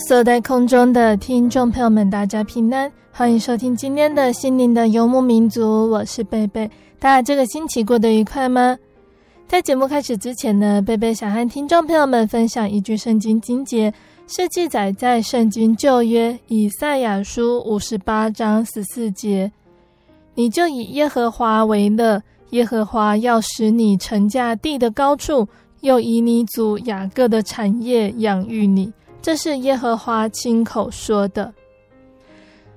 所在空中的听众朋友们，大家平安，欢迎收听今天的心灵的游牧民族，我是贝贝。大家这个星期过得愉快吗？在节目开始之前呢，贝贝想和听众朋友们分享一句圣经经节，是记载在圣经旧约以赛亚书五十八章十四节：“你就以耶和华为乐，耶和华要使你乘驾地的高处，又以你祖雅各的产业养育你。”这是耶和华亲口说的。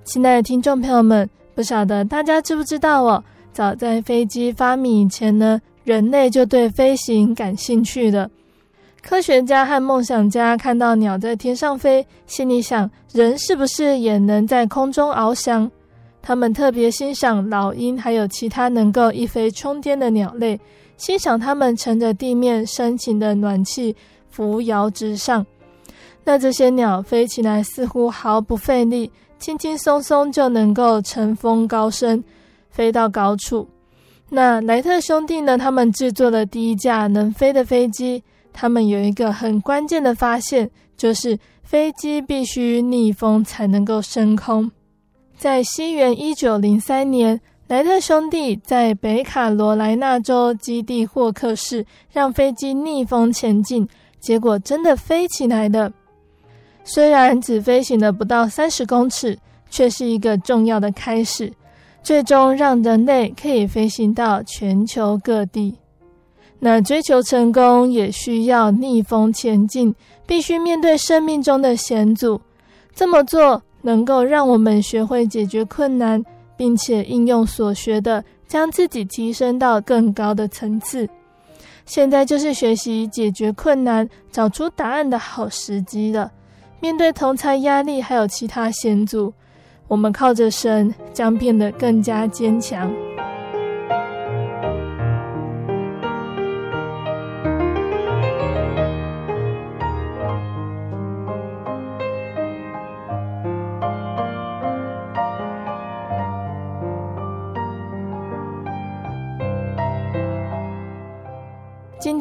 亲爱的听众朋友们，不晓得大家知不知道哦？早在飞机发明以前呢，人类就对飞行感兴趣了。科学家和梦想家看到鸟在天上飞，心里想：人是不是也能在空中翱翔？他们特别欣赏老鹰，还有其他能够一飞冲天的鸟类，欣赏它们乘着地面深情的暖气扶摇直上。那这些鸟飞起来似乎毫不费力，轻轻松松就能够乘风高升，飞到高处。那莱特兄弟呢？他们制作了第一架能飞的飞机。他们有一个很关键的发现，就是飞机必须逆风才能够升空。在西元一九零三年，莱特兄弟在北卡罗来纳州基地霍克市让飞机逆风前进，结果真的飞起来了。虽然只飞行了不到三十公尺，却是一个重要的开始，最终让人类可以飞行到全球各地。那追求成功也需要逆风前进，必须面对生命中的险阻。这么做能够让我们学会解决困难，并且应用所学的，将自己提升到更高的层次。现在就是学习解决困难、找出答案的好时机了。面对同侪压力，还有其他险阻，我们靠着神将变得更加坚强。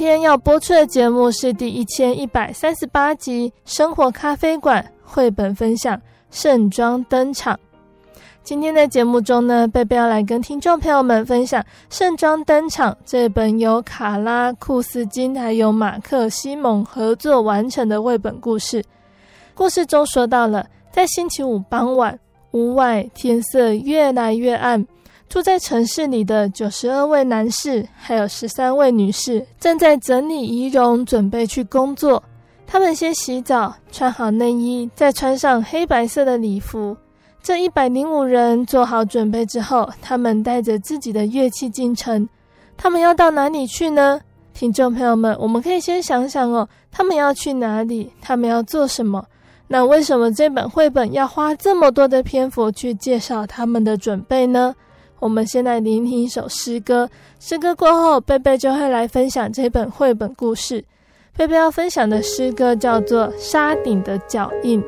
今天要播出的节目是第一千一百三十八集《生活咖啡馆》绘本分享《盛装登场》。今天的节目中呢，贝贝要来跟听众朋友们分享《盛装登场》这本由卡拉库斯金还有马克西蒙合作完成的绘本故事。故事中说到了，在星期五傍晚，屋外天色越来越暗。住在城市里的九十二位男士，还有十三位女士，正在整理仪容，准备去工作。他们先洗澡，穿好内衣，再穿上黑白色的礼服。这一百零五人做好准备之后，他们带着自己的乐器进城。他们要到哪里去呢？听众朋友们，我们可以先想想哦，他们要去哪里？他们要做什么？那为什么这本绘本要花这么多的篇幅去介绍他们的准备呢？我们先来聆听一首诗歌，诗歌过后，贝贝就会来分享这本绘本故事。贝贝要分享的诗歌叫做《沙顶的脚印》。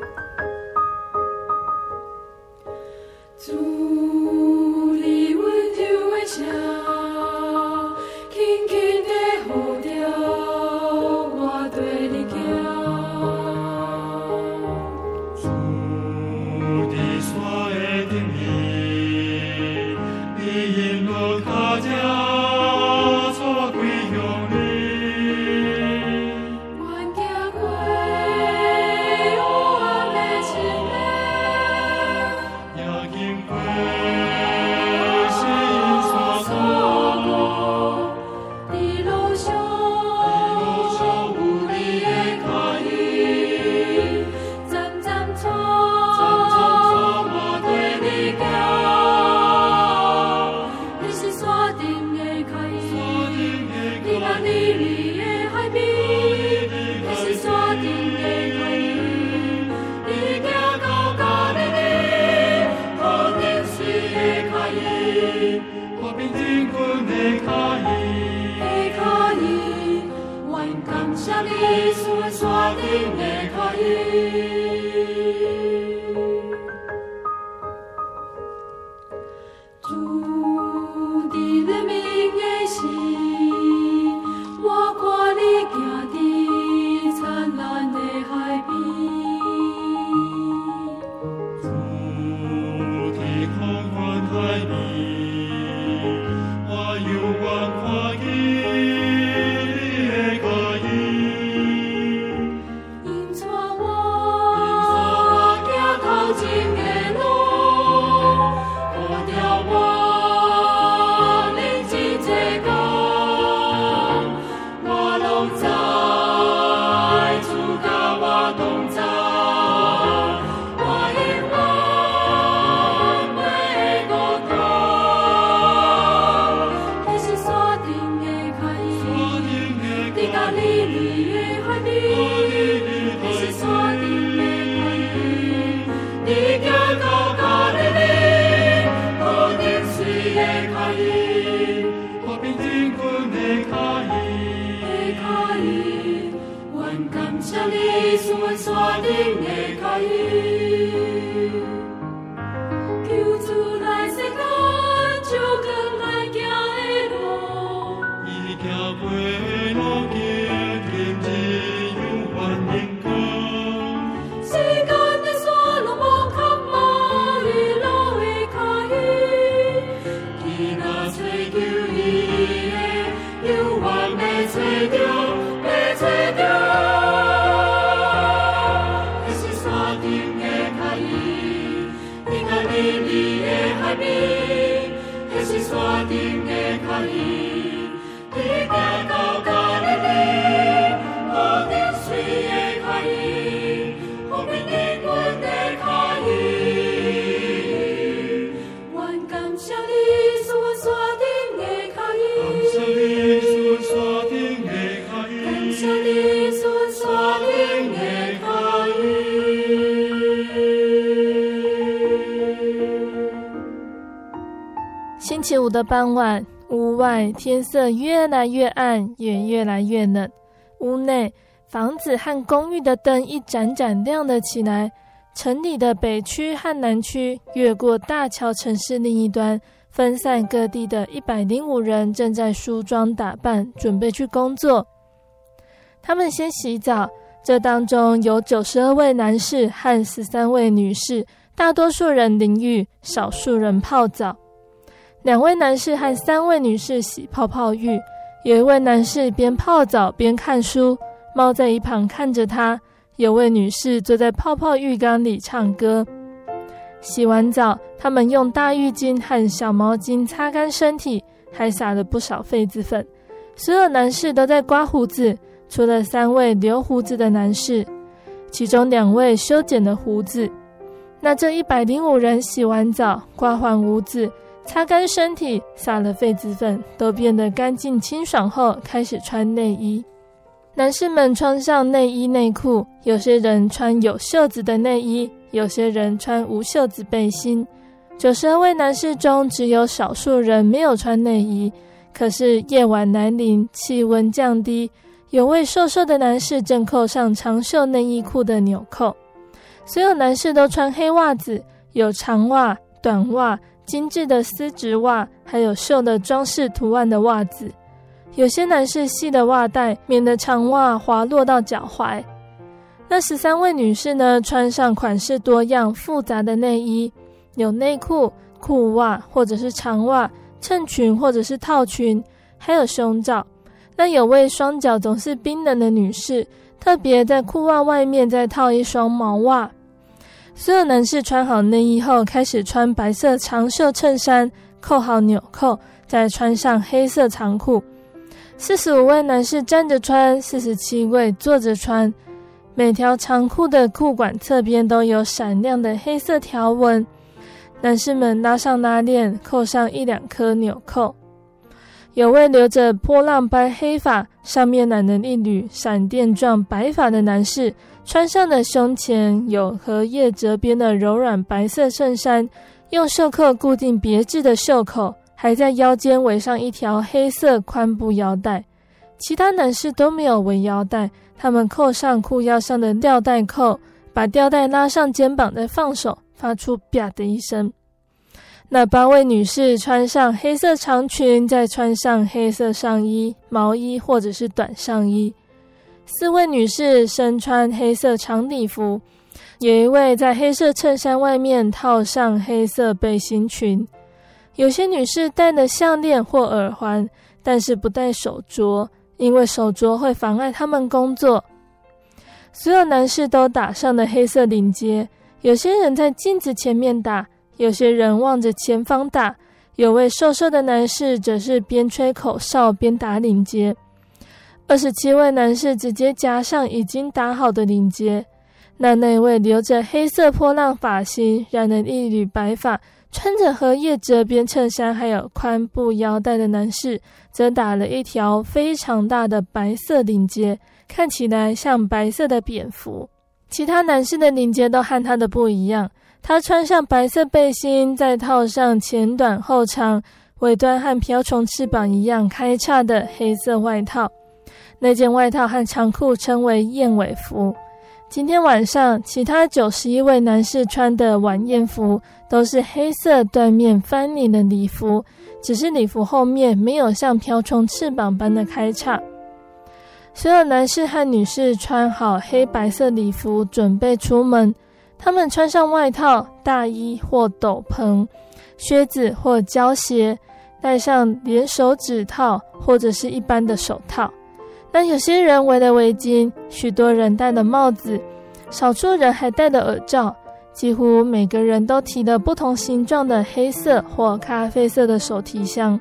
的傍晚，屋外天色越来越暗，也越来越冷。屋内房子和公寓的灯一盏盏亮了起来。城里的北区和南区，越过大桥城市另一端，分散各地的一百零五人正在梳妆打扮，准备去工作。他们先洗澡，这当中有九十二位男士和十三位女士，大多数人淋浴，少数人泡澡。两位男士和三位女士洗泡泡浴，有一位男士边泡澡边看书，猫在一旁看着他。有位女士坐在泡泡浴缸里唱歌。洗完澡，他们用大浴巾和小毛巾擦干身体，还撒了不少痱子粉。所有男士都在刮胡子，除了三位留胡子的男士，其中两位修剪了胡子。那这一百零五人洗完澡，刮完胡子，擦干身体，撒了痱子粉，都变得干净清爽后，开始穿内衣。男士们穿上内衣内裤，有些人穿有袖子的内衣，有些人穿无袖子背心。九十二位男士中，只有少数人没有穿内衣。可是夜晚来临，气温降低，有位瘦瘦的男士正扣上长袖内衣裤的纽扣。所有男士都穿黑袜子，有长袜、短袜、精致的丝质袜，还有绣的装饰图案的袜子。有些男士系的袜带，免得长袜滑落到脚踝。那十三位女士呢，穿上款式多样、复杂的内衣，有内裤、裤袜或者是长袜、衬裙或者是套裙，还有胸罩。那有位双脚总是冰冷的女士，特别在裤袜外面再套一双毛袜。所有男士穿好内衣后，开始穿白色长袖衬衫，扣好纽扣，再穿上黑色长裤。四十五位男士站着穿，四十七位坐着穿。每条长裤的裤管侧边都有闪亮的黑色条纹。男士们拉上拉链，扣上一两颗纽扣。有位留着波浪般黑发，上面染了一缕闪电状白发的男士，穿上的胸前有荷叶折边的柔软白色衬衫，用袖扣固定别致的袖口，还在腰间围上一条黑色宽布腰带。其他男士都没有围腰带。他们扣上裤腰上的吊带扣，把吊带拉上肩膀，再放手，发出“啪”的一声。那八位女士穿上黑色长裙，再穿上黑色上衣、毛衣或者是短上衣。四位女士身穿黑色长礼服，有一位在黑色衬衫外面套上黑色背心裙。有些女士戴了项链或耳环，但是不戴手镯。因为手镯会妨碍他们工作。所有男士都打上了黑色领结，有些人在镜子前面打，有些人望着前方打。有位瘦瘦的男士则是边吹口哨边打领结。二十七位男士直接夹上已经打好的领结。那那位留着黑色波浪发型、染了一缕白发。穿着荷叶折边衬衫，还有宽布腰带的男士，则打了一条非常大的白色领结，看起来像白色的蝙蝠。其他男士的领结都和他的不一样。他穿上白色背心，再套上前短后长、尾端和瓢虫翅膀一样开叉的黑色外套。那件外套和长裤称为燕尾服。今天晚上，其他九十一位男士穿的晚宴服都是黑色缎面翻领的礼服，只是礼服后面没有像瓢虫翅膀般的开叉。所有男士和女士穿好黑白色礼服，准备出门。他们穿上外套、大衣或斗篷、靴子或胶鞋，戴上连手指套或者是一般的手套。但有些人围了围巾，许多人戴了帽子，少数人还戴了耳罩。几乎每个人都提了不同形状的黑色或咖啡色的手提箱。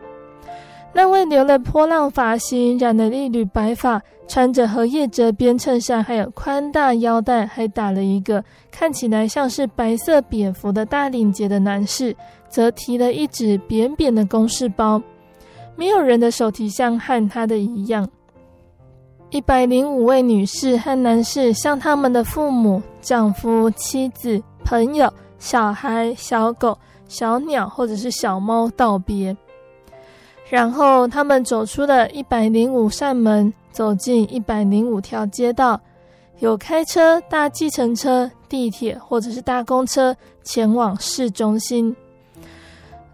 那位留了波浪发型、染了一缕白发、穿着荷叶折边衬衫，还有宽大腰带，还打了一个看起来像是白色蝙蝠的大领结的男士，则提了一只扁扁的公事包。没有人的手提箱和他的一样。一百零五位女士和男士向他们的父母、丈夫、妻子、朋友、小孩、小狗、小鸟或者是小猫道别，然后他们走出了一百零五扇门，走进一百零五条街道，有开车、搭计程车、地铁或者是搭公车前往市中心。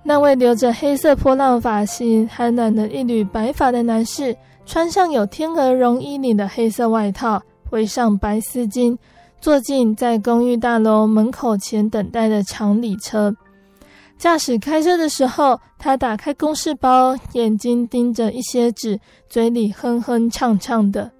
那位留着黑色波浪发型、还染了一缕白发的男士。穿上有天鹅绒衣领的黑色外套，围上白丝巾，坐进在公寓大楼门口前等待的长礼车。驾驶开车的时候，他打开公事包，眼睛盯着一些纸，嘴里哼哼唱唱的。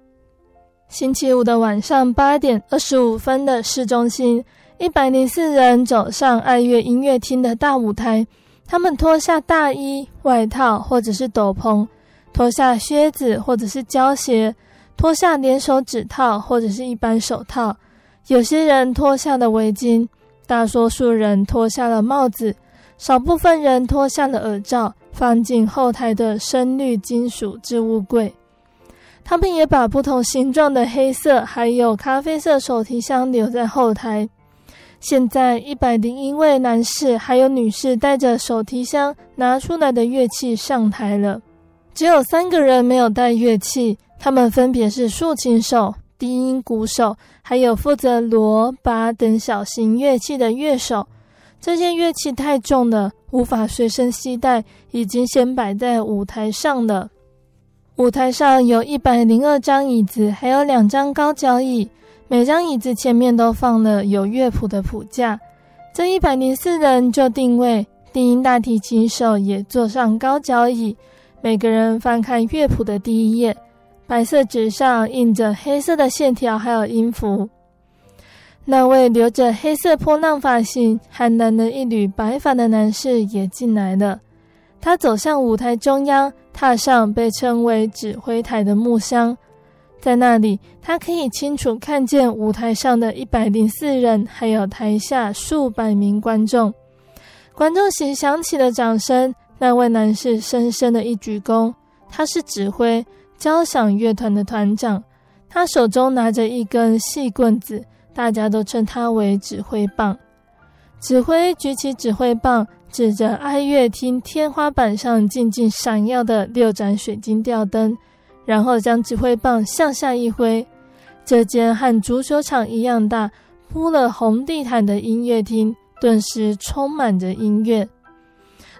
星期五的晚上八点二十五分的市中心，一百零四人走上爱乐音乐厅的大舞台，他们脱下大衣、外套或者是斗篷。脱下靴子或者是胶鞋，脱下连手指套或者是一般手套，有些人脱下了围巾，大多数人脱下了帽子，少部分人脱下了耳罩，放进后台的深绿金属置物柜。他们也把不同形状的黑色还有咖啡色手提箱留在后台。现在一百零一位男士还有女士带着手提箱拿出来的乐器上台了。只有三个人没有带乐器，他们分别是竖琴手、低音鼓手，还有负责锣、鈸等小型乐器的乐手。这件乐器太重了，无法随身携带，已经先摆在舞台上了。舞台上有一百零二张椅子，还有两张高脚椅，每张椅子前面都放了有乐谱的谱架。这一百零四人就定位，低音大提琴手也坐上高脚椅。每个人翻开乐谱的第一页，白色纸上印着黑色的线条，还有音符。那位留着黑色波浪发型、还染了一缕白发的男士也进来了。他走向舞台中央，踏上被称为指挥台的木箱。在那里，他可以清楚看见舞台上的一百零四人，还有台下数百名观众。观众席响起了掌声。那位男士深深的一鞠躬，他是指挥交响乐团的团长，他手中拿着一根细棍子，大家都称他为指挥棒。指挥举起指挥棒，指着爱乐厅天花板上静静闪耀的六盏水晶吊灯。然后将指挥棒向下一挥，这间和足球场一样大、铺了红地毯的音乐厅顿时充满着音乐。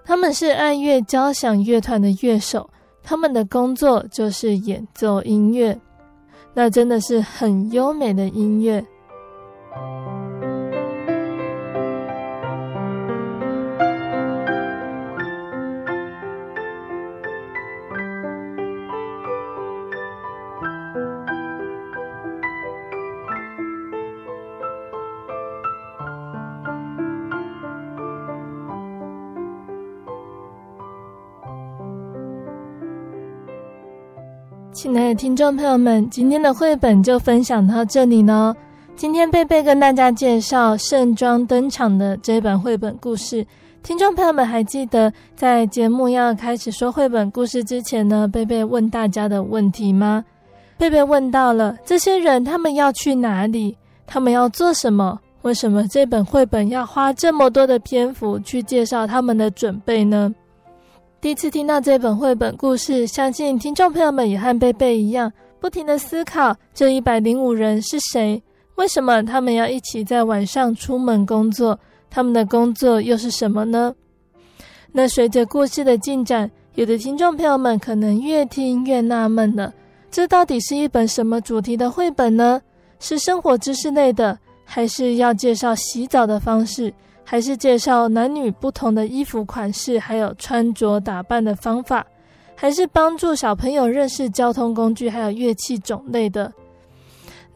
他们是爱乐交响乐团的乐手，他们的工作就是演奏音乐，那真的是很优美的音乐。亲爱的听众朋友们，今天的绘本就分享到这里呢。今天贝贝跟大家介绍盛装登场的这本绘本故事。听众朋友们还记得在节目要开始说绘本故事之前呢，贝贝问大家的问题吗？贝贝问到了这些人，他们要去哪里？他们要做什么？为什么这本绘本要花这么多的篇幅去介绍他们的准备呢？第一次听到这本绘本故事，相信听众朋友们也和贝贝一样，不停的思考这一百零五人是谁？为什么他们要一起在晚上出门工作？他们的工作又是什么呢？那随着故事的进展，有的听众朋友们可能越听越纳闷了：这到底是一本什么主题的绘本呢？是生活知识类的，还是要介绍洗澡的方式？还是介绍男女不同的衣服款式，还有穿着打扮的方法，还是帮助小朋友认识交通工具，还有乐器种类的。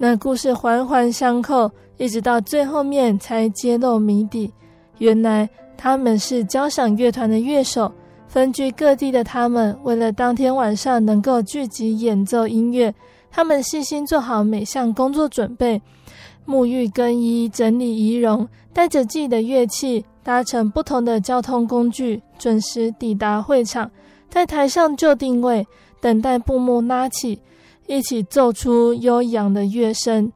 那故事环环相扣，一直到最后面才揭露谜底。原来他们是交响乐团的乐手，分居各地的他们，为了当天晚上能够聚集演奏音乐，他们细心做好每项工作准备。沐浴更衣、整理仪容，带着自己的乐器，搭乘不同的交通工具，准时抵达会场，在台上就定位，等待布幕拉起，一起奏出悠扬的乐声。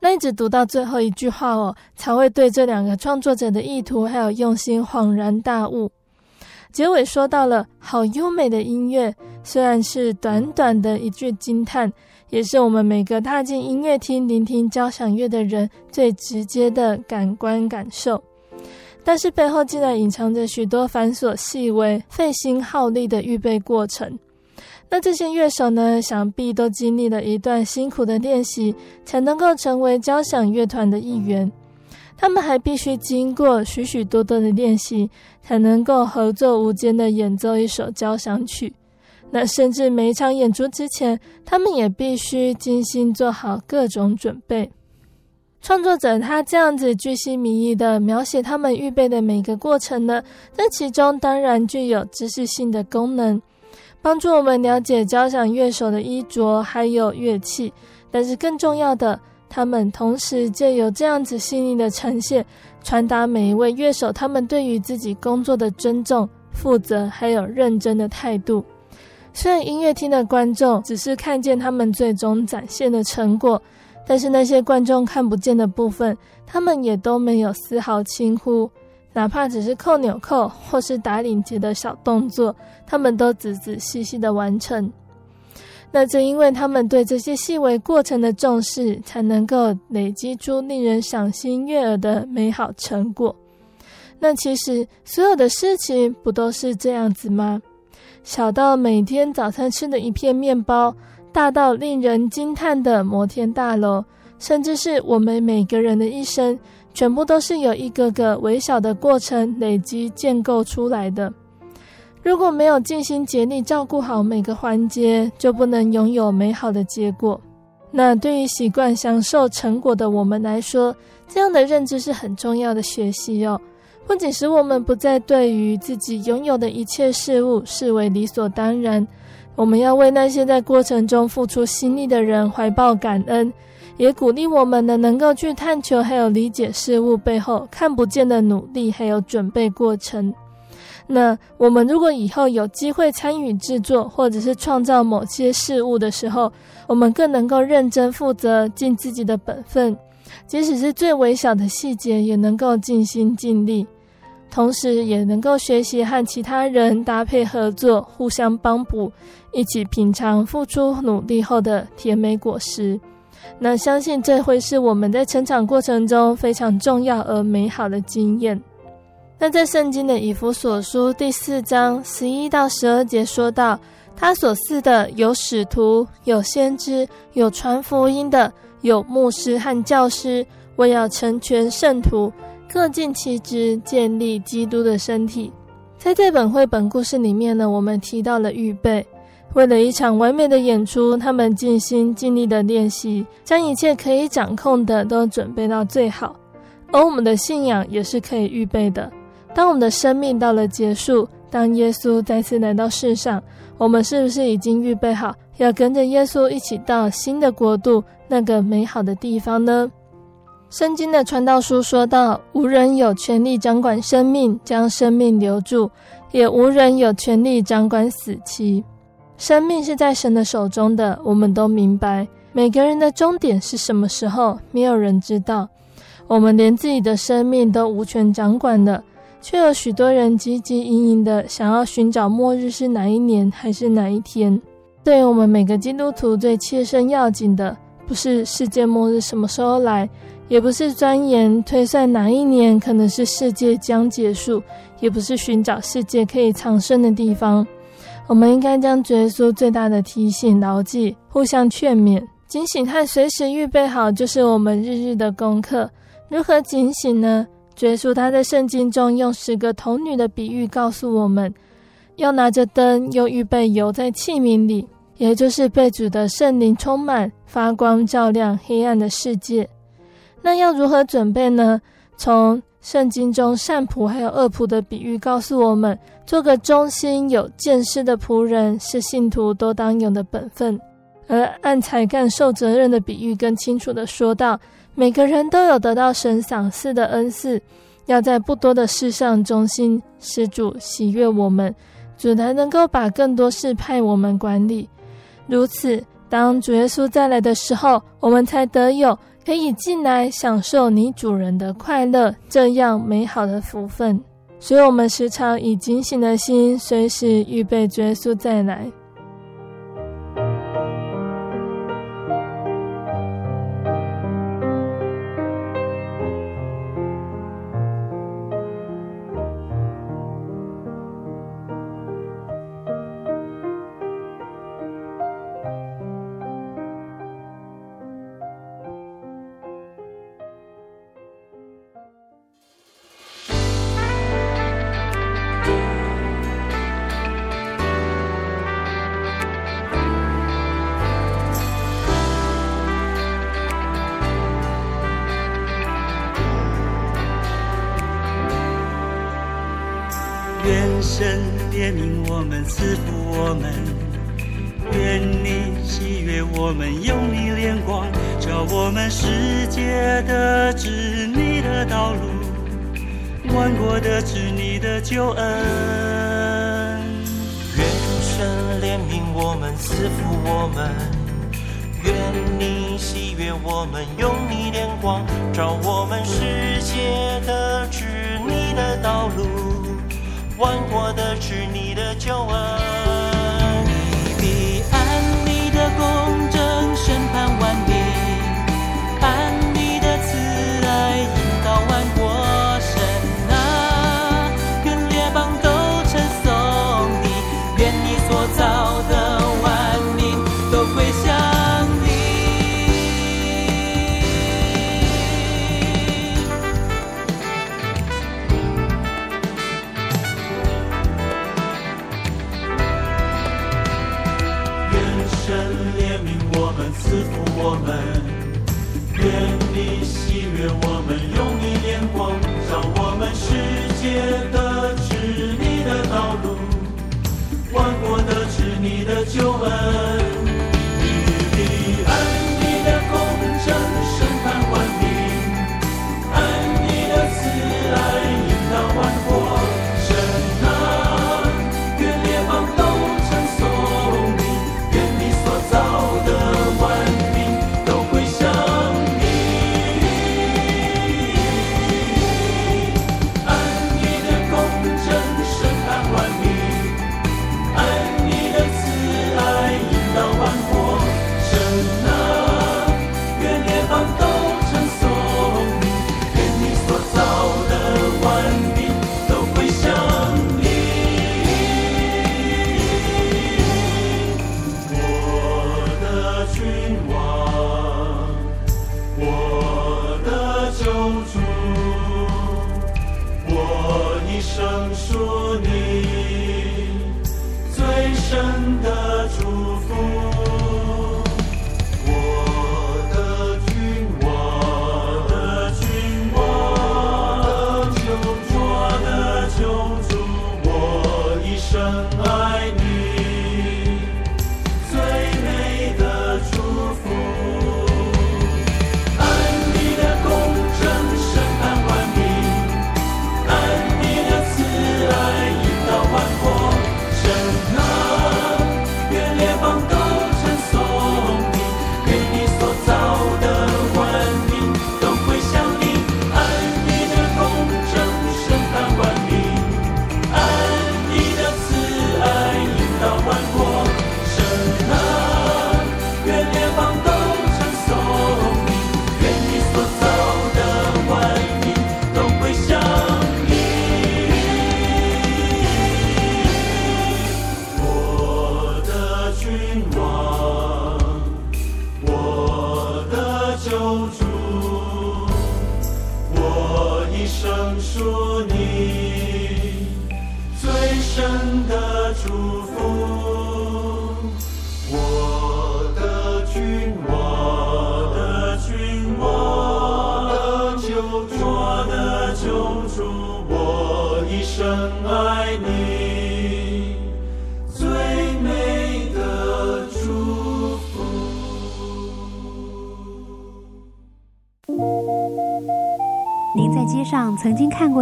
那一直读到最后一句话哦，才会对这两个创作者的意图还有用心恍然大悟。结尾说到了好优美的音乐，虽然是短短的一句惊叹。也是我们每个踏进音乐厅聆听交响乐的人最直接的感官感受，但是背后竟然隐藏着许多繁琐细微、费心耗力的预备过程。那这些乐手呢，想必都经历了一段辛苦的练习，才能够成为交响乐团的一员。他们还必须经过许许多多的练习，才能够合作无间的演奏一首交响曲。那甚至每一场演出之前，他们也必须精心做好各种准备。创作者他这样子巨细靡遗的描写他们预备的每个过程呢，这其中当然具有知识性的功能，帮助我们了解交响乐手的衣着还有乐器。但是更重要的，他们同时借由这样子细腻的呈现，传达每一位乐手他们对于自己工作的尊重、负责还有认真的态度。虽然音乐厅的观众只是看见他们最终展现的成果，但是那些观众看不见的部分，他们也都没有丝毫轻忽，哪怕只是扣纽扣或是打领结的小动作，他们都仔仔细细的完成。那正因为他们对这些细微过程的重视，才能够累积出令人赏心悦耳的美好成果。那其实所有的事情不都是这样子吗？小到每天早餐吃的一片面包，大到令人惊叹的摩天大楼，甚至是我们每个人的一生，全部都是由一个个微小的过程累积建构出来的。如果没有尽心竭力照顾好每个环节，就不能拥有美好的结果。那对于习惯享受成果的我们来说，这样的认知是很重要的学习哦。不仅使我们不再对于自己拥有的一切事物视为理所当然，我们要为那些在过程中付出心力的人怀抱感恩，也鼓励我们呢能够去探求还有理解事物背后看不见的努力还有准备过程。那我们如果以后有机会参与制作或者是创造某些事物的时候，我们更能够认真负责，尽自己的本分，即使是最微小的细节，也能够尽心尽力，同时也能够学习和其他人搭配合作，互相帮补，一起品尝付出努力后的甜美果实。那相信这会是我们在成长过程中非常重要而美好的经验。那在圣经的以弗所书第四章十一到十二节说到，他所赐的有使徒，有先知，有传福音的，有牧师和教师，为要成全圣徒，各尽其职，建立基督的身体。在这本绘本故事里面呢，我们提到了预备，为了一场完美的演出，他们尽心尽力的练习，将一切可以掌控的都准备到最好。而我们的信仰也是可以预备的。当我们的生命到了结束，当耶稣再次来到世上，我们是不是已经预备好要跟着耶稣一起到新的国度，那个美好的地方呢？圣经的传道书说道：“无人有权利掌管生命，将生命留住；也无人有权利掌管死期。生命是在神的手中的，我们都明白。每个人的终点是什么时候，没有人知道。我们连自己的生命都无权掌管了。”却有许多人汲汲营营的想要寻找末日是哪一年还是哪一天。对于我们每个基督徒最切身要紧的，不是世界末日什么时候来，也不是钻研推算哪一年可能是世界将结束，也不是寻找世界可以藏身的地方。我们应该将耶稣最大的提醒牢记，互相劝勉、警醒和随时预备好，就是我们日日的功课。如何警醒呢？耶稣他在圣经中用十个童女的比喻告诉我们，要拿着灯，又预备油在器皿里，也就是被主的圣灵充满，发光照亮黑暗的世界。那要如何准备呢？从圣经中善仆还有恶仆的比喻告诉我们，做个忠心有见识的仆人是信徒都当有的本分。而按才干受责任的比喻更清楚地说道。每个人都有得到神赏赐的恩赐，要在不多的事上忠心，施主喜悦我们，主才能够把更多事派我们管理。如此，当主耶稣再来的时候，我们才得有可以进来享受你主人的快乐这样美好的福分。所以，我们时常以警醒的心，随时预备追溯再来。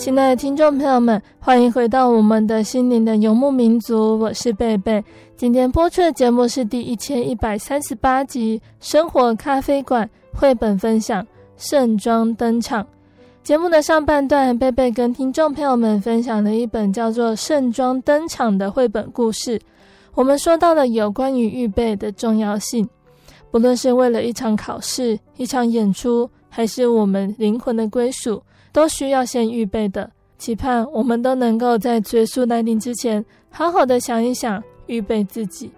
亲爱的听众朋友们，欢迎回到我们的心灵的游牧民族，我是贝贝。今天播出的节目是第一千一百三十八集《生活咖啡馆》绘本分享《盛装登场》。节目的上半段，贝贝跟听众朋友们分享了一本叫做《盛装登场》的绘本故事。我们说到了有关于预备的重要性，不论是为了一场考试、一场演出，还是我们灵魂的归属。都需要先预备的，期盼我们都能够在追溯来临之前，好好的想一想，预备自己。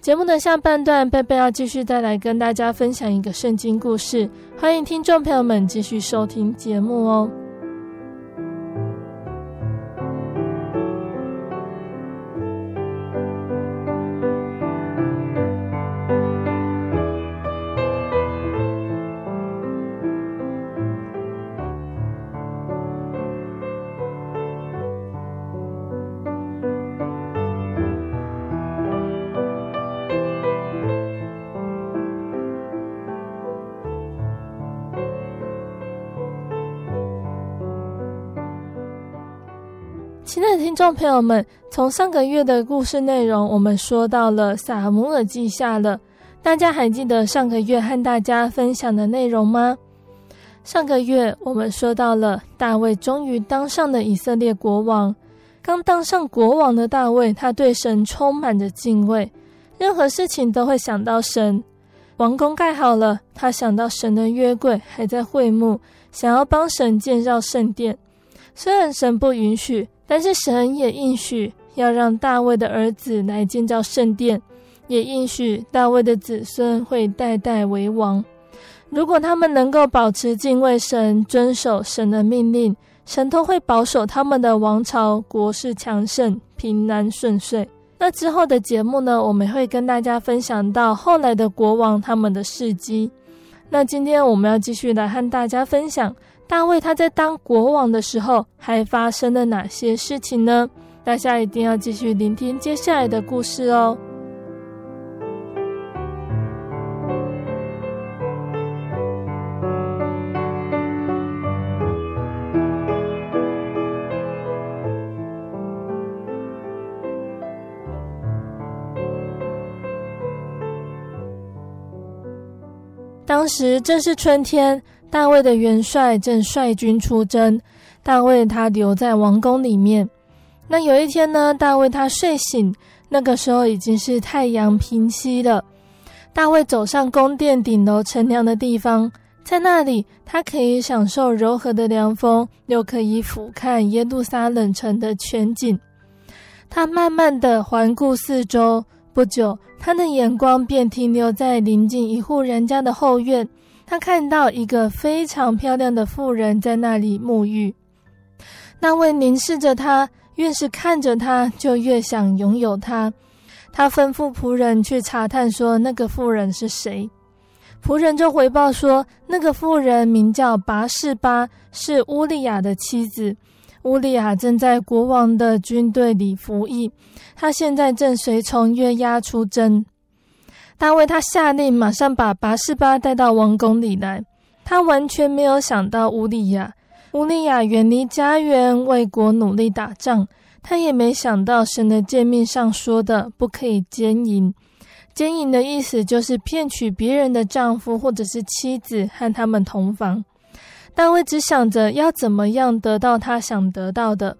节目的下半段，贝贝要继续再来跟大家分享一个圣经故事，欢迎听众朋友们继续收听节目哦。众朋友们，从上个月的故事内容，我们说到了撒母耳记下了。大家还记得上个月和大家分享的内容吗？上个月我们说到了大卫终于当上了以色列国王。刚当上国王的大卫，他对神充满着敬畏，任何事情都会想到神。王宫盖好了，他想到神的约柜还在会幕，想要帮神建造圣殿。虽然神不允许。但是神也应许要让大卫的儿子来建造圣殿，也应许大卫的子孙会代代为王。如果他们能够保持敬畏神、遵守神的命令，神都会保守他们的王朝、国势强盛、平安顺遂。那之后的节目呢，我们会跟大家分享到后来的国王他们的事迹。那今天我们要继续来和大家分享。大卫他在当国王的时候，还发生了哪些事情呢？大家一定要继续聆听接下来的故事哦。当时正是春天。大卫的元帅正率军出征，大卫他留在王宫里面。那有一天呢，大卫他睡醒，那个时候已经是太阳平西了。大卫走上宫殿顶楼乘凉的地方，在那里他可以享受柔和的凉风，又可以俯瞰耶路撒冷城的全景。他慢慢的环顾四周，不久，他的眼光便停留在临近一户人家的后院。他看到一个非常漂亮的妇人在那里沐浴，那位凝视着他，越是看着他，就越想拥有他。他吩咐仆人去查探，说那个妇人是谁。仆人就回报说，那个妇人名叫拔士巴，是乌利亚的妻子。乌利亚正在国王的军队里服役，他现在正随从约押出征。大卫他下令，马上把拔示巴带到王宫里来。他完全没有想到乌利亚，乌利亚远离家园，为国努力打仗。他也没想到神的诫命上说的不可以奸淫。奸淫的意思就是骗取别人的丈夫或者是妻子，和他们同房。大卫只想着要怎么样得到他想得到的。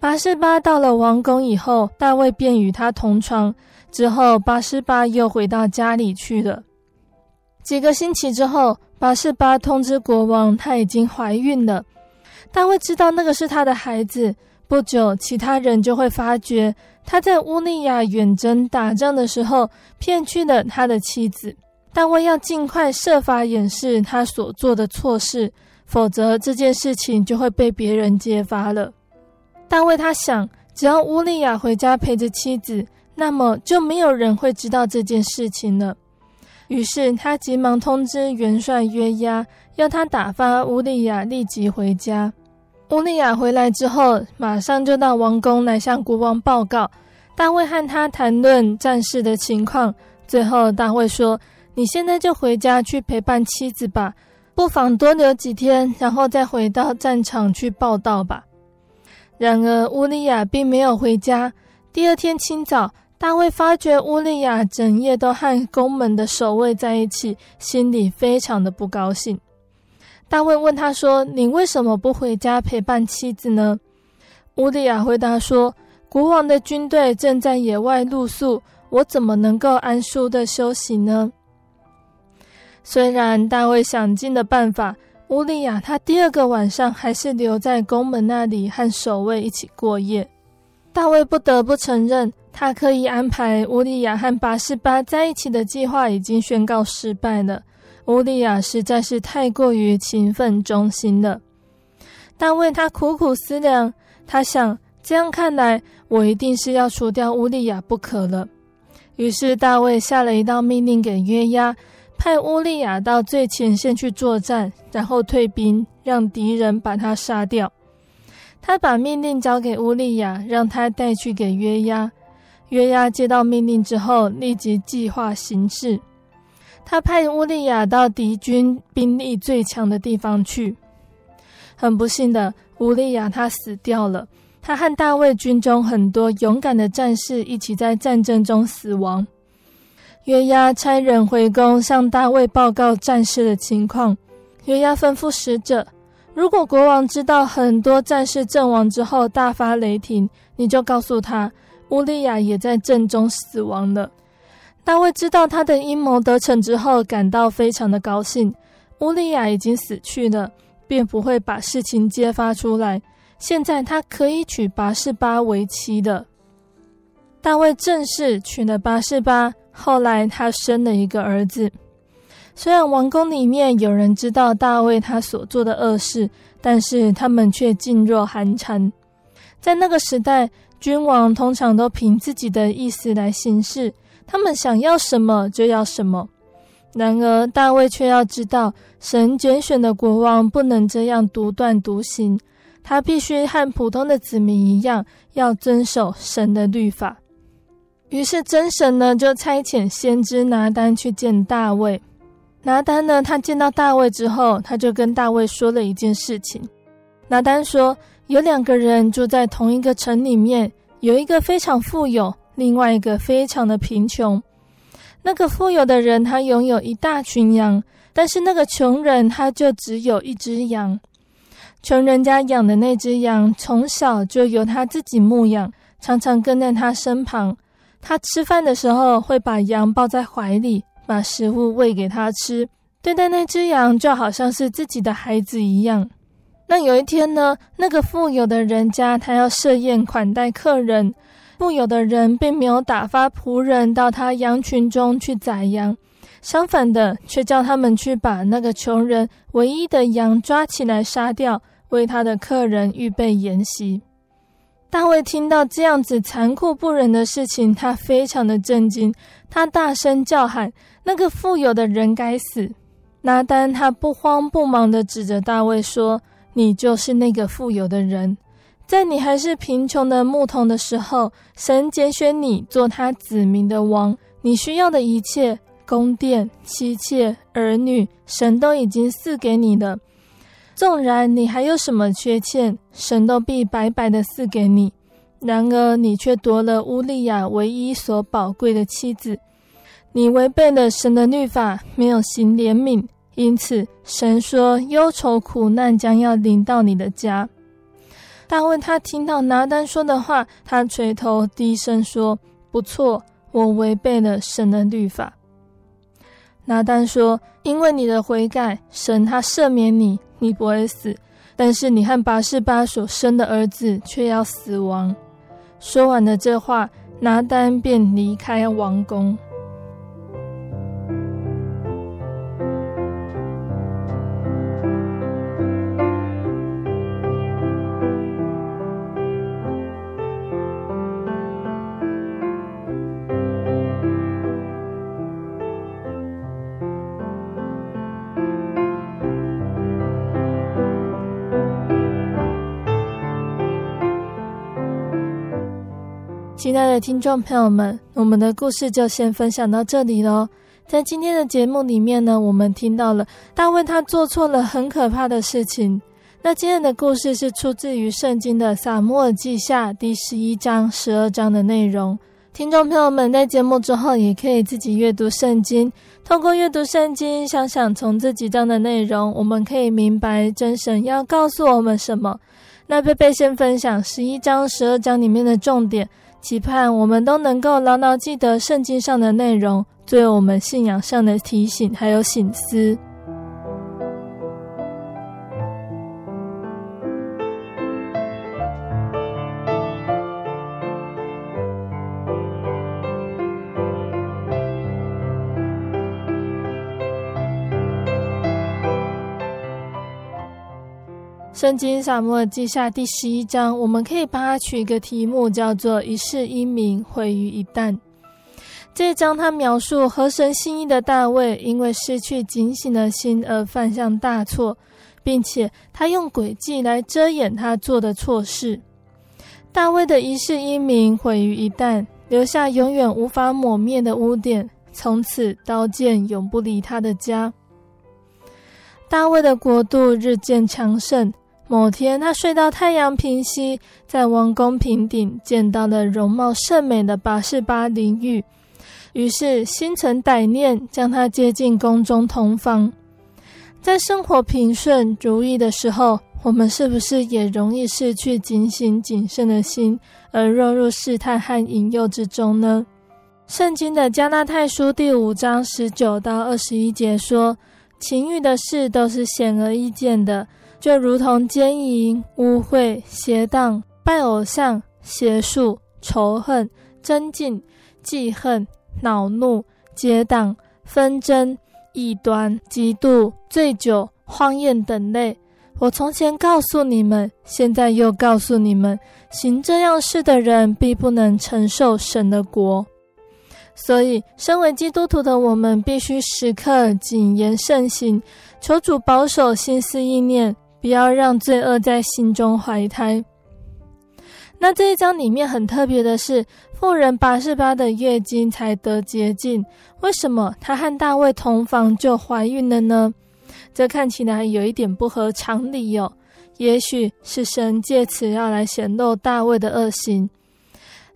拔示巴到了王宫以后，大卫便与他同床。之后，拔示巴又回到家里去了。几个星期之后，拔示巴通知国王，她已经怀孕了。大卫知道那个是他的孩子。不久，其他人就会发觉他在乌利亚远征打仗的时候骗去了他的妻子。大卫要尽快设法掩饰他所做的错事，否则这件事情就会被别人揭发了。大卫他想，只要乌利亚回家陪着妻子，那么就没有人会知道这件事情了。于是他急忙通知元帅约押，要他打发乌利亚立即回家。乌利亚回来之后，马上就到王宫来向国王报告。大卫和他谈论战事的情况，最后大卫说：“你现在就回家去陪伴妻子吧，不妨多留几天，然后再回到战场去报到吧。”然而，乌利亚并没有回家。第二天清早，大卫发觉乌利亚整夜都和宫门的守卫在一起，心里非常的不高兴。大卫问他说：“你为什么不回家陪伴妻子呢？”乌利亚回答说：“国王的军队正在野外露宿，我怎么能够安舒的休息呢？”虽然大卫想尽了办法。乌利亚他第二个晚上还是留在宫门那里和守卫一起过夜。大卫不得不承认，他刻意安排乌利亚和拔示巴在一起的计划已经宣告失败了。乌利亚实在是太过于勤奋忠心了。大卫他苦苦思量，他想，这样看来，我一定是要除掉乌利亚不可了。于是大卫下了一道命令给约押。派乌利亚到最前线去作战，然后退兵，让敌人把他杀掉。他把命令交给乌利亚，让他带去给约押。约押接到命令之后，立即计划行事。他派乌利亚到敌军兵力最强的地方去。很不幸的，乌利亚他死掉了。他和大卫军中很多勇敢的战士一起在战争中死亡。约押差人回宫向大卫报告战事的情况。约押吩咐使者：如果国王知道很多战士阵亡之后大发雷霆，你就告诉他，乌利亚也在阵中死亡了。大卫知道他的阴谋得逞之后，感到非常的高兴。乌利亚已经死去了，便不会把事情揭发出来。现在他可以娶拔示巴为妻的。大卫正式娶了拔示巴。后来他生了一个儿子。虽然王宫里面有人知道大卫他所做的恶事，但是他们却噤若寒蝉。在那个时代，君王通常都凭自己的意思来行事，他们想要什么就要什么。然而大卫却要知道，神拣选的国王不能这样独断独行，他必须和普通的子民一样，要遵守神的律法。于是真神呢，就差遣先知拿单去见大卫。拿单呢，他见到大卫之后，他就跟大卫说了一件事情。拿单说，有两个人住在同一个城里面，有一个非常富有，另外一个非常的贫穷。那个富有的人他拥有一大群羊，但是那个穷人他就只有一只羊。穷人家养的那只羊，从小就由他自己牧养，常常跟在他身旁。他吃饭的时候会把羊抱在怀里，把食物喂给他吃，对待那只羊就好像是自己的孩子一样。那有一天呢，那个富有的人家他要设宴款待客人，富有的人并没有打发仆人到他羊群中去宰羊，相反的，却叫他们去把那个穷人唯一的羊抓起来杀掉，为他的客人预备筵席。大卫听到这样子残酷不仁的事情，他非常的震惊，他大声叫喊：“那个富有的人该死！”拿单他不慌不忙地指着大卫说：“你就是那个富有的人，在你还是贫穷的牧童的时候，神拣选你做他子民的王，你需要的一切宫殿、妻妾、儿女，神都已经赐给你了。”纵然你还有什么缺欠，神都必白白的赐给你。然而你却夺了乌利亚唯一所宝贵的妻子，你违背了神的律法，没有行怜悯，因此神说忧愁苦难将要临到你的家。大卫他听到拿单说的话，他垂头低声说：“不错，我违背了神的律法。”拿单说：“因为你的悔改，神他赦免你，你不会死；但是你和拔示巴所生的儿子却要死亡。”说完了这话，拿单便离开王宫。亲爱的听众朋友们，我们的故事就先分享到这里喽。在今天的节目里面呢，我们听到了大卫他做错了很可怕的事情。那今天的故事是出自于圣经的撒母耳记下第十一章、十二章的内容。听众朋友们在节目之后也可以自己阅读圣经，通过阅读圣经，想想从这几章的内容，我们可以明白真神要告诉我们什么。那贝贝先分享十一章、十二章里面的重点。期盼我们都能够牢牢记得圣经上的内容，作为我们信仰上的提醒，还有醒思。圣经撒母耳记下第十一章，我们可以把它取一个题目，叫做“一世英名毁于一旦”。这一章它描述合神心意的大卫，因为失去警醒的心而犯下大错，并且他用诡计来遮掩他做的错事。大卫的一世英名毁于一旦，留下永远无法抹灭的污点，从此刀剑永不离他的家。大卫的国度日渐强盛。某天，他睡到太阳平西，在王宫平顶见到了容貌甚美的拔示巴淋浴，于是心存歹念，将她接进宫中同房。在生活平顺如意的时候，我们是不是也容易失去警醒谨慎的心，而落入试探和引诱之中呢？圣经的加纳太书第五章十九到二十一节说：“情欲的事都是显而易见的。”就如同奸淫、污秽、邪荡、拜偶像、邪术、仇恨、争竞、记恨、恼怒、结党、纷争、异端、嫉妒、醉酒、荒宴等类。我从前告诉你们，现在又告诉你们，行这样事的人，必不能承受神的国。所以，身为基督徒的我们，必须时刻谨言慎行，求主保守心思意念。不要让罪恶在心中怀胎。那这一章里面很特别的是，妇人拔示巴的月经才得洁净，为什么她和大卫同房就怀孕了呢？这看起来有一点不合常理哟、哦。也许是神借此要来显露大卫的恶行。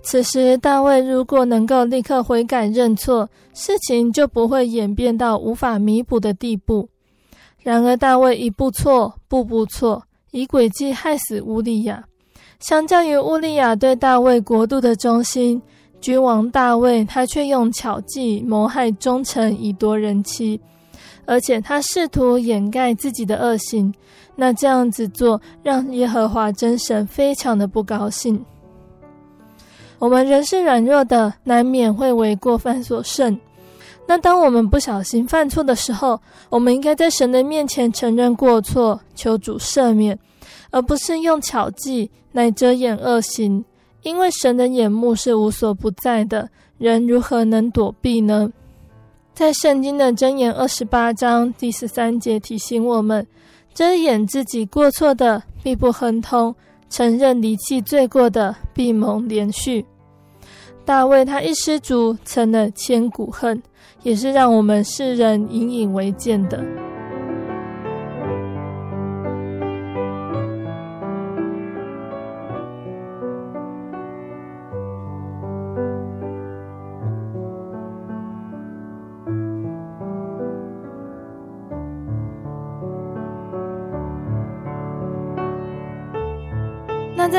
此时大卫如果能够立刻悔改认错，事情就不会演变到无法弥补的地步。然而，大卫一步错，步步错，以诡计害死乌利亚。相较于乌利亚对大卫国度的忠心，君王大卫他却用巧计谋害忠臣，以夺人妻。而且他试图掩盖自己的恶行。那这样子做，让耶和华真神非常的不高兴。我们人是软弱的，难免会为过犯所胜。那当我们不小心犯错的时候，我们应该在神的面前承认过错，求主赦免，而不是用巧计来遮掩恶行。因为神的眼目是无所不在的，人如何能躲避呢？在圣经的箴言二十八章第十三节提醒我们：遮掩自己过错的，必不亨通；承认离弃罪过的，必蒙怜恤。大卫他一失足，成了千古恨。也是让我们世人引以为鉴的。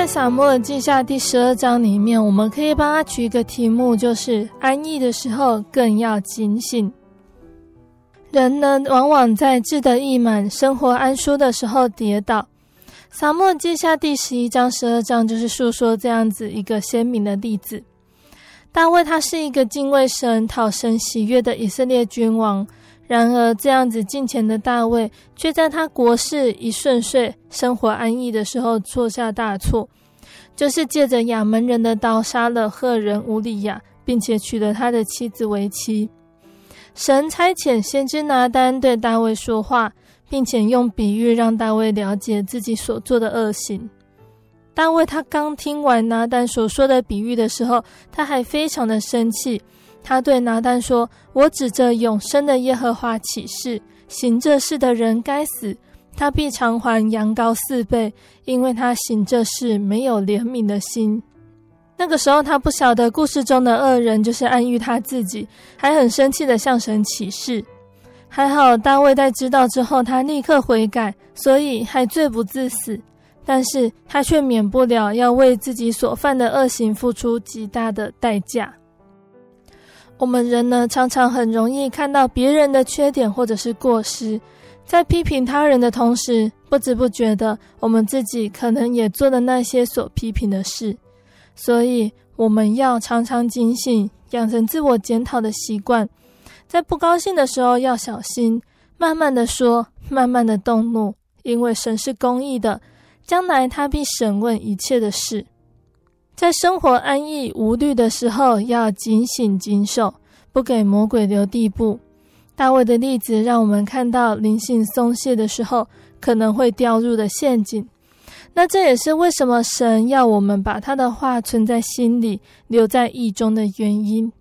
在撒母耳记下第十二章里面，我们可以帮他取一个题目，就是安逸的时候更要警醒。人呢，往往在志得意满、生活安舒的时候跌倒。撒母耳记下第十一章、十二章就是述说这样子一个鲜明的例子。大卫他是一个敬畏神、讨神喜悦的以色列君王，然而这样子敬虔的大卫，却在他国事一顺遂、生活安逸的时候错下大错，就是借着亚门人的刀杀了赫人乌利亚，并且娶了他的妻子为妻。神差遣先知拿单对大卫说话。并且用比喻让大卫了解自己所做的恶行。大卫他刚听完拿单所说的比喻的时候，他还非常的生气。他对拿单说：“我指着永生的耶和华起誓，行这事的人该死，他必偿还羊羔四倍，因为他行这事没有怜悯的心。”那个时候他不晓得故事中的恶人就是暗喻他自己，还很生气的向神起誓。还好，大卫在知道之后，他立刻悔改，所以还罪不至死。但是他却免不了要为自己所犯的恶行付出极大的代价。我们人呢，常常很容易看到别人的缺点或者是过失，在批评他人的同时，不知不觉的，我们自己可能也做了那些所批评的事。所以，我们要常常警醒，养成自我检讨的习惯。在不高兴的时候要小心，慢慢的说，慢慢的动怒，因为神是公义的，将来他必审问一切的事。在生活安逸无虑的时候，要警醒谨守，不给魔鬼留地步。大卫的例子让我们看到灵性松懈的时候可能会掉入的陷阱。那这也是为什么神要我们把他的话存在心里，留在意中的原因。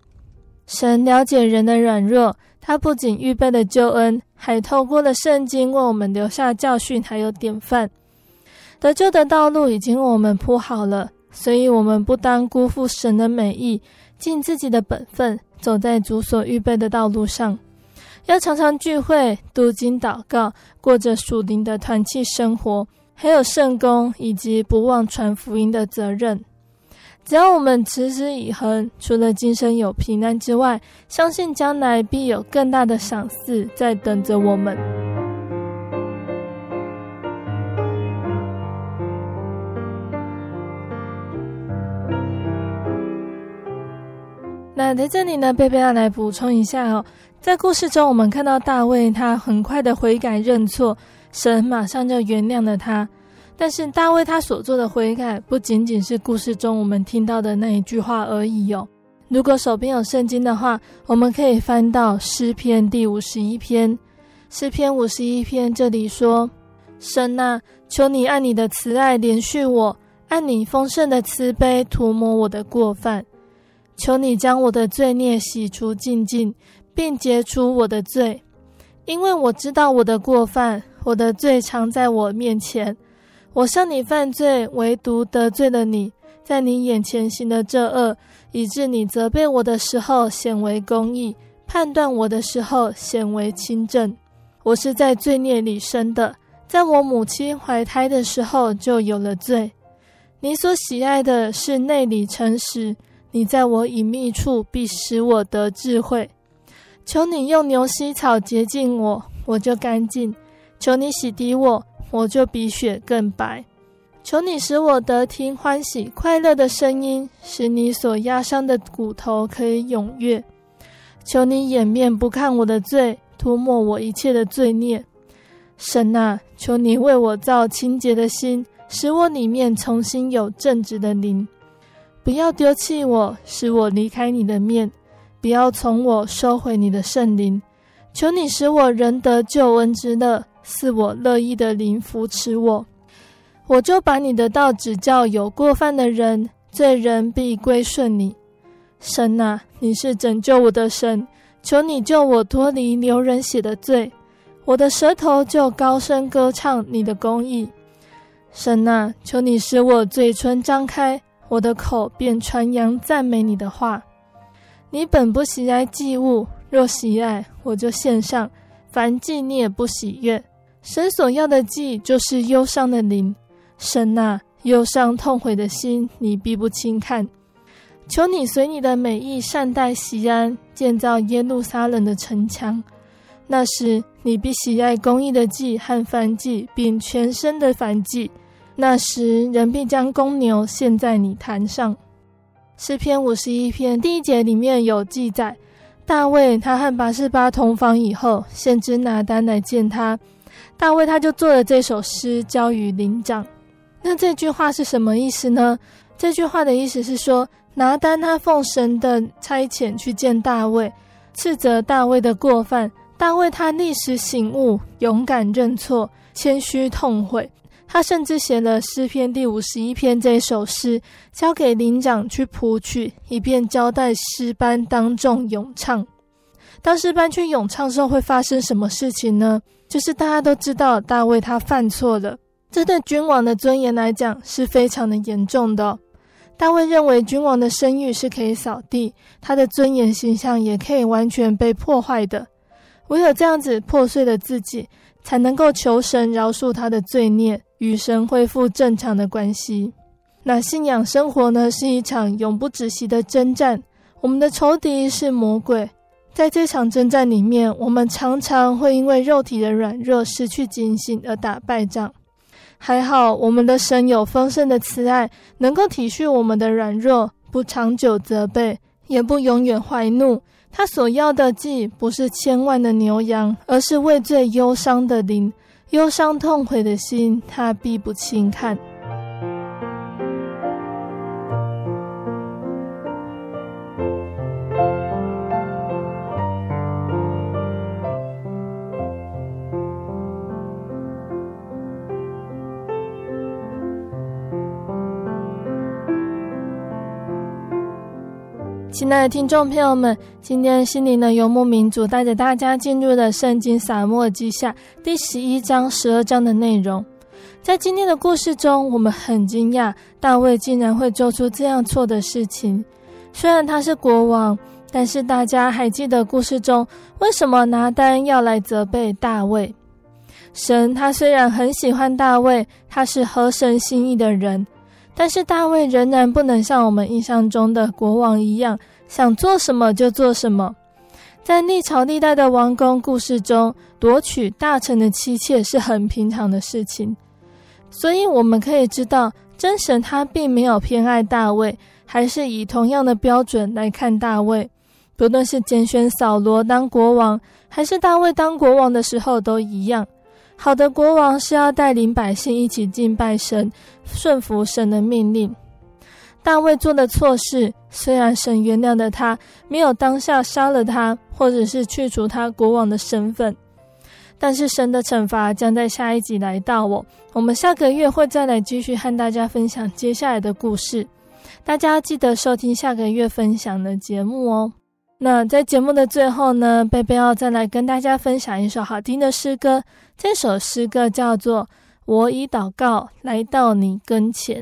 神了解人的软弱，他不仅预备了救恩，还透过了圣经为我们留下教训，还有典范。得救的道路已经为我们铺好了，所以我们不当辜负神的美意，尽自己的本分，走在主所预备的道路上。要常常聚会、读经、祷告，过着属灵的团契生活，还有圣工以及不忘传福音的责任。只要我们持之以恒，除了今生有平安之外，相信将来必有更大的赏赐在等着我们。在这里呢，贝贝要来补充一下哦，在故事中，我们看到大卫他很快的悔改认错，神马上就原谅了他。但是大卫他所做的悔改，不仅仅是故事中我们听到的那一句话而已哦。如果手边有圣经的话，我们可以翻到诗篇第五十一篇。诗篇五十一篇这里说：“神啊，求你按你的慈爱怜恤我，按你丰盛的慈悲涂抹我的过犯。求你将我的罪孽洗除净净，并解除我的罪，因为我知道我的过犯，我的罪常在我面前。”我向你犯罪，唯独得罪了你，在你眼前行了这恶，以致你责备我的时候显为公义，判断我的时候显为清正。我是在罪孽里生的，在我母亲怀胎的时候就有了罪。你所喜爱的是内里诚实，你在我隐秘处必使我得智慧。求你用牛膝草洁净我，我就干净；求你洗涤我。我就比雪更白，求你使我得听欢喜快乐的声音，使你所压伤的骨头可以踊跃。求你掩面不看我的罪，涂抹我一切的罪孽。神啊，求你为我造清洁的心，使我里面重新有正直的灵。不要丢弃我，使我离开你的面；不要从我收回你的圣灵。求你使我仍得救恩之乐。赐我乐意的灵扶持我，我就把你的道指教有过犯的人，罪人必归顺你。神啊，你是拯救我的神，求你救我脱离流人血的罪。我的舌头就高声歌唱你的公义。神啊，求你使我嘴唇张开，我的口便传扬赞美你的话。你本不喜爱祭物，若喜爱，我就献上；凡祭你也不喜悦。神所要的祭就是忧伤的灵，神啊，忧伤痛悔的心，你必不轻看。求你随你的美意善待西安，建造耶路撒冷的城墙。那时你必喜爱公义的祭和燔祭，并全身的燔祭。那时人必将公牛献在你坛上。诗篇五十一篇第一节里面有记载，大卫他和拔示巴同房以后，先知拿单来见他，大卫他就做了这首诗交与灵长。那这句话是什么意思呢？这句话的意思是说，拿单他奉神的差遣去见大卫，斥责大卫的过犯。大卫他立时醒悟，勇敢认错，谦虚痛悔。他甚至写了诗篇第五十一篇这首诗，交给灵长去谱曲，以便交代诗班当众咏唱。当诗班去咏唱时候，会发生什么事情呢？就是大家都知道大卫他犯错了，这对君王的尊严来讲是非常的严重的。大卫认为君王的声誉是可以扫地，他的尊严形象也可以完全被破坏的。唯有这样子破碎了自己，才能够求神饶恕他的罪孽，与神恢复正常的关系。那信仰生活呢，是一场永不止息的征战。我们的仇敌是魔鬼，在这场征战里面，我们常常会因为肉体的软弱失去警醒而打败仗。还好，我们的神有丰盛的慈爱，能够体恤我们的软弱，不长久责备，也不永远怀怒。他所要的祭不是千万的牛羊，而是为罪忧伤的灵，忧伤痛悔的心，他必不轻看。亲爱的听众朋友们，今天心灵的游牧民族带着大家进入了圣经撒母耳记下第十一章、十二章的内容。在今天的故事中，我们很惊讶大卫竟然会做出这样错的事情。虽然他是国王，但是大家还记得故事中为什么拿单要来责备大卫？神他虽然很喜欢大卫，他是合神心意的人。但是大卫仍然不能像我们印象中的国王一样，想做什么就做什么。在历朝历代的王宫故事中，夺取大臣的妻妾是很平常的事情。所以我们可以知道，真神他并没有偏爱大卫，还是以同样的标准来看大卫。不论是拣选扫罗当国王，还是大卫当国王的时候，都一样。好的国王是要带领百姓一起敬拜神，顺服神的命令。大卫做的错事，虽然神原谅了他，没有当下杀了他，或者是去除他国王的身份，但是神的惩罚将在下一集来到哦。我们下个月会再来继续和大家分享接下来的故事，大家记得收听下个月分享的节目哦。那在节目的最后呢，贝贝要再来跟大家分享一首好听的诗歌。这首诗歌叫做《我以祷告来到你跟前》。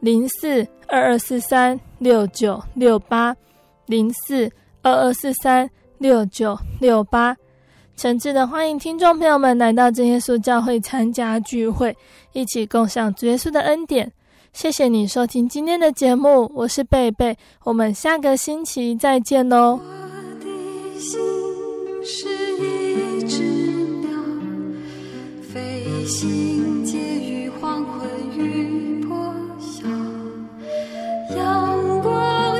零四二二四三六九六八零四二二四三六九六八，诚挚的欢迎听众朋友们来到真耶稣教会参加聚会，一起共享主耶稣的恩典。谢谢你收听今天的节目，我是贝贝，我们下个星期再见喽。我的心是一只鸟，飞行